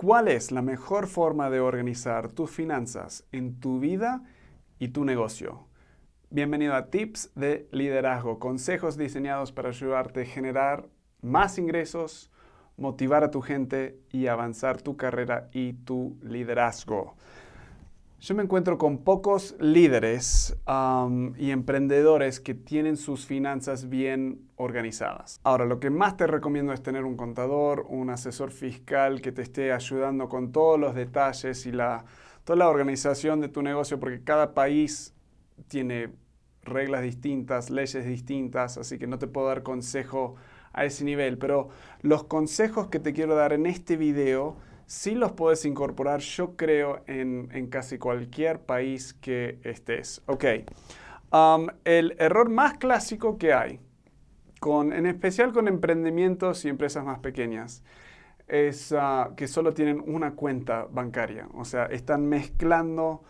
¿Cuál es la mejor forma de organizar tus finanzas en tu vida y tu negocio? Bienvenido a Tips de Liderazgo, consejos diseñados para ayudarte a generar más ingresos, motivar a tu gente y avanzar tu carrera y tu liderazgo. Yo me encuentro con pocos líderes y emprendedores que tienen sus finanzas bien organizadas. Ahora, lo que más te recomiendo es tener un contador, un asesor fiscal que te esté ayudando con todos los detalles y toda la organización de tu negocio, porque cada país tiene reglas distintas, leyes distintas, así que no te puedo dar consejo a ese nivel. Pero los consejos que te quiero dar en este video sí los puedes incorporar, yo creo, en, casi cualquier país que estés. Ok. Um, el error más clásico que hay, con, en especial con emprendimientos y empresas más pequeñas, es uh, que solo tienen una cuenta bancaria. O sea, están mezclando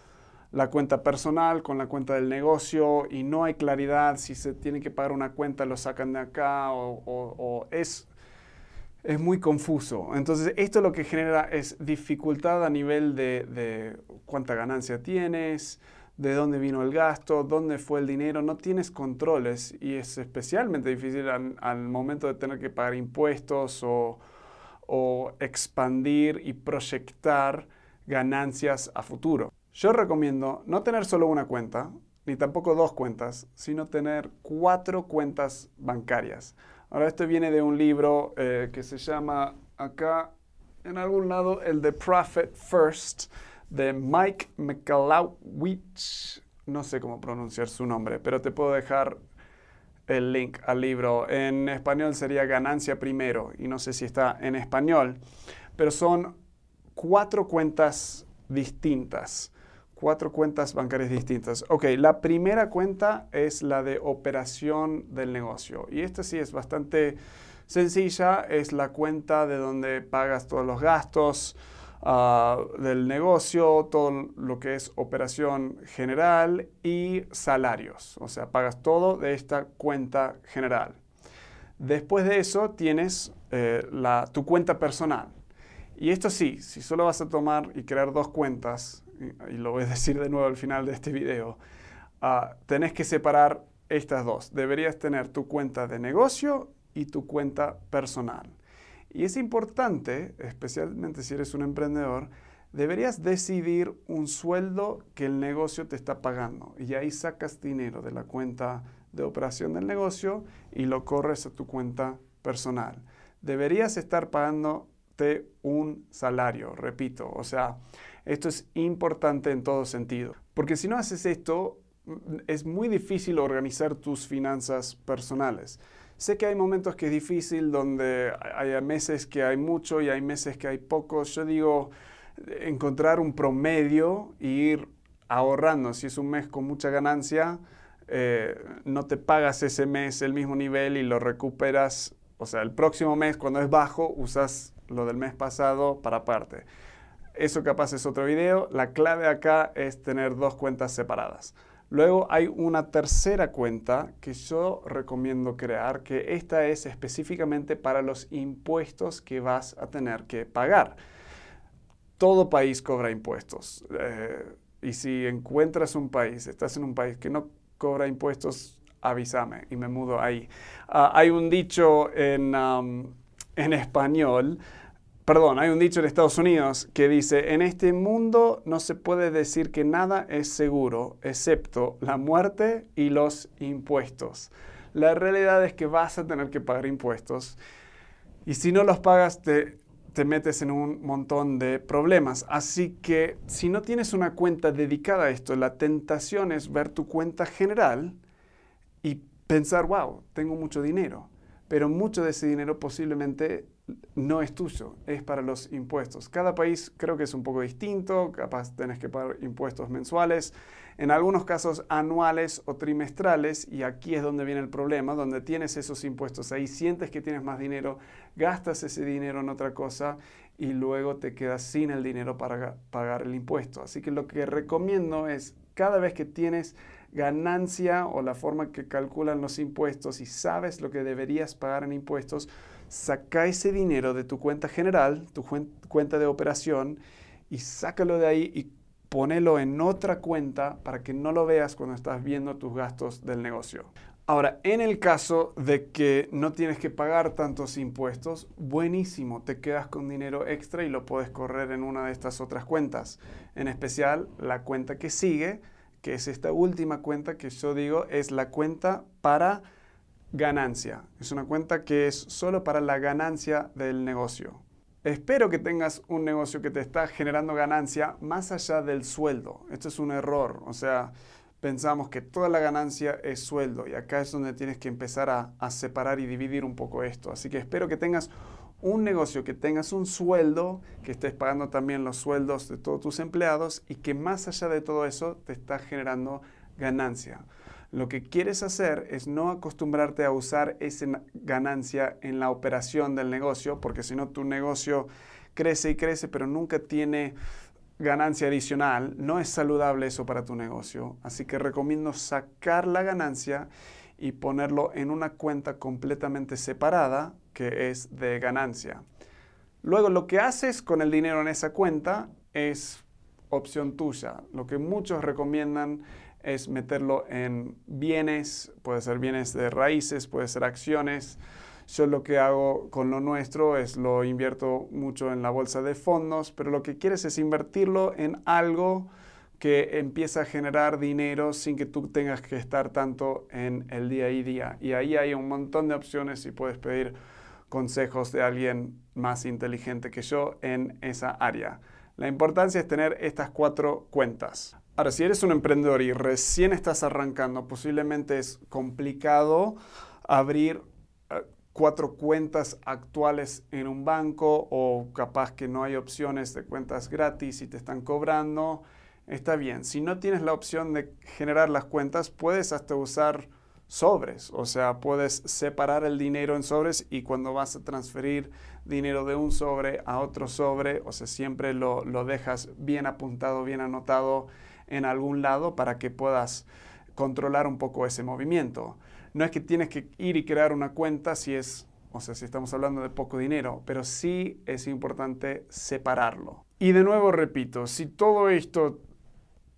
la cuenta personal con la cuenta del negocio y no hay claridad si se tiene que pagar una cuenta, lo sacan de acá o es es muy confuso. Entonces, esto lo que genera es dificultad a nivel de, cuánta ganancia tienes, de dónde vino el gasto, dónde fue el dinero, no tienes controles y es especialmente difícil al, momento de tener que pagar impuestos o, o, expandir y proyectar ganancias a futuro. Yo recomiendo no tener solo una cuenta, ni tampoco dos cuentas, sino tener cuatro cuentas bancarias. Ahora, esto viene de un libro eh, que se llama acá, en algún lado, el de Profit First, de Mike McAlowich. No sé cómo pronunciar su nombre, pero te puedo dejar el link al libro. En español sería Ganancia Primero, y no sé si está en español, pero son cuatro cuentas distintas cuatro cuentas bancarias distintas. Ok, la primera cuenta es la de operación del negocio. Y esta sí es bastante sencilla. Es la cuenta de donde pagas todos los gastos ah, del negocio, todo lo que es operación general y salarios. O sea, pagas todo de esta cuenta general. Después de eso tienes eh, la, tu cuenta personal. Y esto sí, si solo vas a tomar y crear dos cuentas, y lo voy a decir de nuevo al final de este video, uh, tenés que separar estas dos. Deberías tener tu cuenta de negocio y tu cuenta personal. Y es importante, especialmente si eres un emprendedor, deberías decidir un sueldo que el negocio te está pagando. Y ahí sacas dinero de la cuenta de operación del negocio y lo corres a tu cuenta personal. Deberías estar un salario, repito. O sea, esto es importante en todo sentido, porque si no haces esto, mm, es muy difícil organizar tus finanzas personales. Sé que hay momentos que es difícil, donde hay meses que hay mucho y hay meses que hay poco. Yo digo, encontrar un promedio e ir ahorrando. Si es un mes con mucha ganancia, eh, no te pagas ese mes el mismo nivel y lo recuperas. O sea, el próximo mes, cuando es bajo, usas lo del mes pasado para aparte. Eso capaz es otro video. La clave acá es tener dos cuentas separadas. Luego hay una tercera cuenta que yo recomiendo crear, que esta es específicamente para los impuestos que vas a tener que pagar. Todo país cobra impuestos. Eh, y si encuentras un país, estás en un país que no cobra impuestos, avísame y me mudo ahí. Ah, hay un dicho en, en español Perdón, hay un dicho en Estados Unidos que dice, en este mundo no se puede decir que nada es seguro, excepto la muerte y los impuestos. La realidad es que vas a tener que pagar impuestos y si no los pagas te, te metes en un montón de problemas. Así que si no tienes una cuenta dedicada a esto, la tentación es ver tu cuenta general y pensar, wow, tengo mucho dinero, pero mucho de ese dinero posiblemente no es tuyo, es para los impuestos. Cada país creo que es un poco distinto, capaz tenés que pagar impuestos mensuales, en algunos casos anuales o trimestrales, y aquí es donde viene el problema, donde tienes esos impuestos, ahí sientes que tienes más dinero, gastas ese dinero en otra cosa y luego te quedas sin el dinero para pagar el impuesto. Así que lo que recomiendo es cada vez que tienes ganancia o la forma que calculan los impuestos y sabes lo que deberías pagar en impuestos, saca ese dinero de tu cuenta general, tu cuenta de operación, y sácalo de ahí y ponelo en otra cuenta para que no lo veas cuando estás viendo tus gastos del negocio. Ahora, en el caso de que no tienes que pagar tantos impuestos, buenísimo, te quedas con dinero extra y lo puedes correr en una de estas otras cuentas. En especial, la cuenta que sigue, que es esta última cuenta que yo digo, es la cuenta para ganancia. Es una cuenta que es solo para la ganancia del negocio. Espero que tengas un negocio que te está generando ganancia más allá del sueldo. Esto es un error. O sea, pensamos que toda la ganancia es sueldo y acá es donde tienes que empezar a, separar y dividir un poco esto. Así que espero que tengas un negocio, que tengas un sueldo, que estés pagando también los sueldos de todos tus empleados y que más allá de todo eso te está generando ganancia. Lo que quieres hacer es no acostumbrarte a usar esa ganancia en la operación del negocio, porque si no tu negocio crece y crece, pero nunca tiene ganancia adicional, no es saludable eso para tu negocio. Así que recomiendo sacar la ganancia y ponerlo en una cuenta completamente separada que es de ganancia. Luego lo que haces con el dinero en esa cuenta es opción tuya. Lo que muchos recomiendan es meterlo en bienes, puede ser bienes de raíces, puede ser acciones, yo lo que hago con lo nuestro es lo invierto mucho en la bolsa de fondos, pero lo que quieres es invertirlo en algo que empieza a generar dinero sin que tú tengas que estar tanto en el día a día. Y ahí hay un montón de opciones y puedes pedir consejos de alguien más inteligente que yo en esa área. La importancia es tener estas cuatro cuentas. Ahora, si eres un emprendedor y recién estás arrancando, posiblemente es complicado abrir cuatro cuentas actuales en un banco o capaz que no hay opciones de cuentas gratis y te están cobrando, está bien. Si no tienes la opción de generar las cuentas, puedes hasta usar sobres, o sea, puedes separar el dinero en sobres y cuando vas a transferir dinero de un sobre a otro sobre, o sea, siempre lo, lo dejas bien apuntado, bien anotado en algún lado para que puedas controlar un poco ese movimiento no es que tienes que ir y crear una cuenta si es, o sea, si estamos hablando de poco dinero, pero sí es importante separarlo. Y de nuevo repito, si todo esto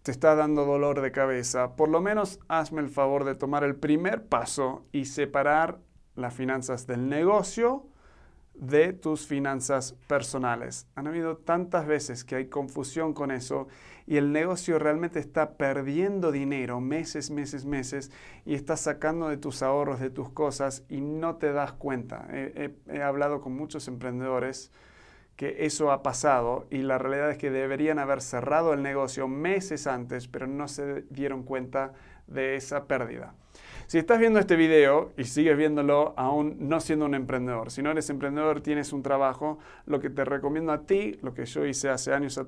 te está dando dolor de cabeza, por lo menos hazme el favor de tomar el primer paso y separar las finanzas del negocio de tus finanzas personales. Han habido tantas veces que hay confusión con eso y el negocio realmente está perdiendo dinero meses, meses, meses y estás sacando de tus ahorros, de tus cosas y no te das cuenta. He, he hablado con muchos emprendedores que eso ha pasado y la realidad es que deberían haber cerrado el negocio meses antes, pero no se dieron cuenta de esa pérdida. Si estás viendo este video y sigues viéndolo aún no siendo un emprendedor, si no eres emprendedor, tienes un trabajo, lo que te recomiendo a ti, lo que yo hice hace años,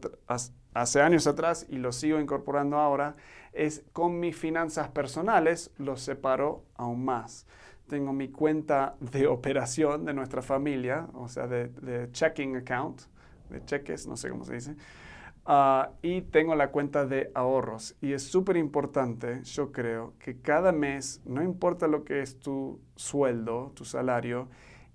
hace años atrás y lo sigo incorporando ahora, es con mis finanzas personales los separo aún más. Tengo mi cuenta de operación de nuestra familia, o sea, de, de checking account, de cheques, no sé cómo se dice. Ah, y tengo la cuenta de ahorros. Y es súper importante, yo creo, que cada mes, no importa lo que es tu sueldo, tu salario,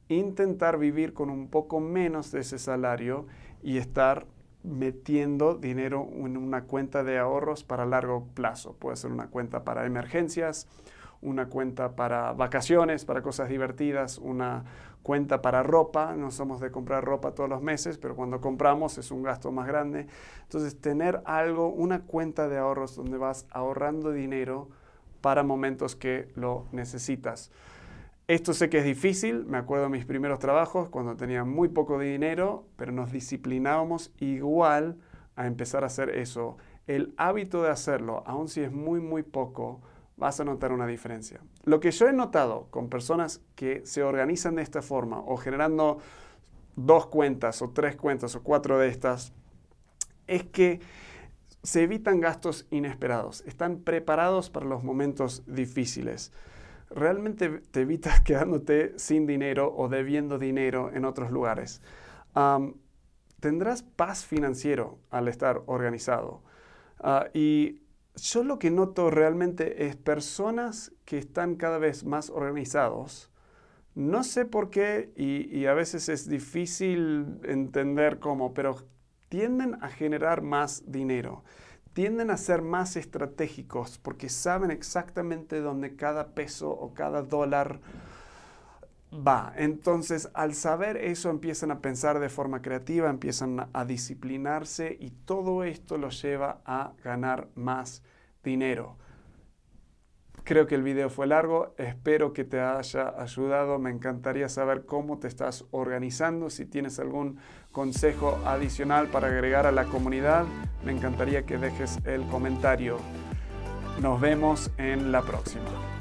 intentar vivir con un poco menos de ese salario y estar metiendo dinero en una cuenta de ahorros para largo plazo. Puede ser una cuenta para emergencias, una cuenta para vacaciones, para cosas divertidas, una cuenta para ropa. No somos de comprar ropa todos los meses, pero cuando compramos es un gasto más grande. Entonces, tener algo, una cuenta de ahorros donde vas ahorrando dinero para momentos que lo necesitas. Esto sé que es difícil, me acuerdo de mis primeros trabajos cuando tenía muy poco dinero, pero nos disciplinábamos igual a empezar a hacer eso. El hábito de hacerlo, aun si es muy, muy poco, vas a notar una diferencia. Lo que yo he notado con personas que se organizan de esta forma o generando dos cuentas o tres cuentas o cuatro de estas, es que se evitan gastos inesperados, están preparados para los momentos difíciles. Realmente te evitas quedándote sin dinero o debiendo dinero en otros lugares. tendrás paz financiero al estar organizado. Ah, y yo lo que noto realmente es personas que están cada vez más organizados, No sé por qué y, a veces es difícil entender cómo, pero tienden a generar más dinero, tienden a ser más estratégicos porque saben exactamente dónde cada peso o cada dólar va. Entonces, al saber eso, empiezan a pensar de forma creativa, empiezan a disciplinarse y todo esto los lleva a ganar más dinero. Creo que el video fue largo, espero que te haya ayudado, me encantaría saber cómo te estás organizando, si tienes algún consejo adicional para agregar a la comunidad, me encantaría que dejes el comentario. Nos vemos en la próxima.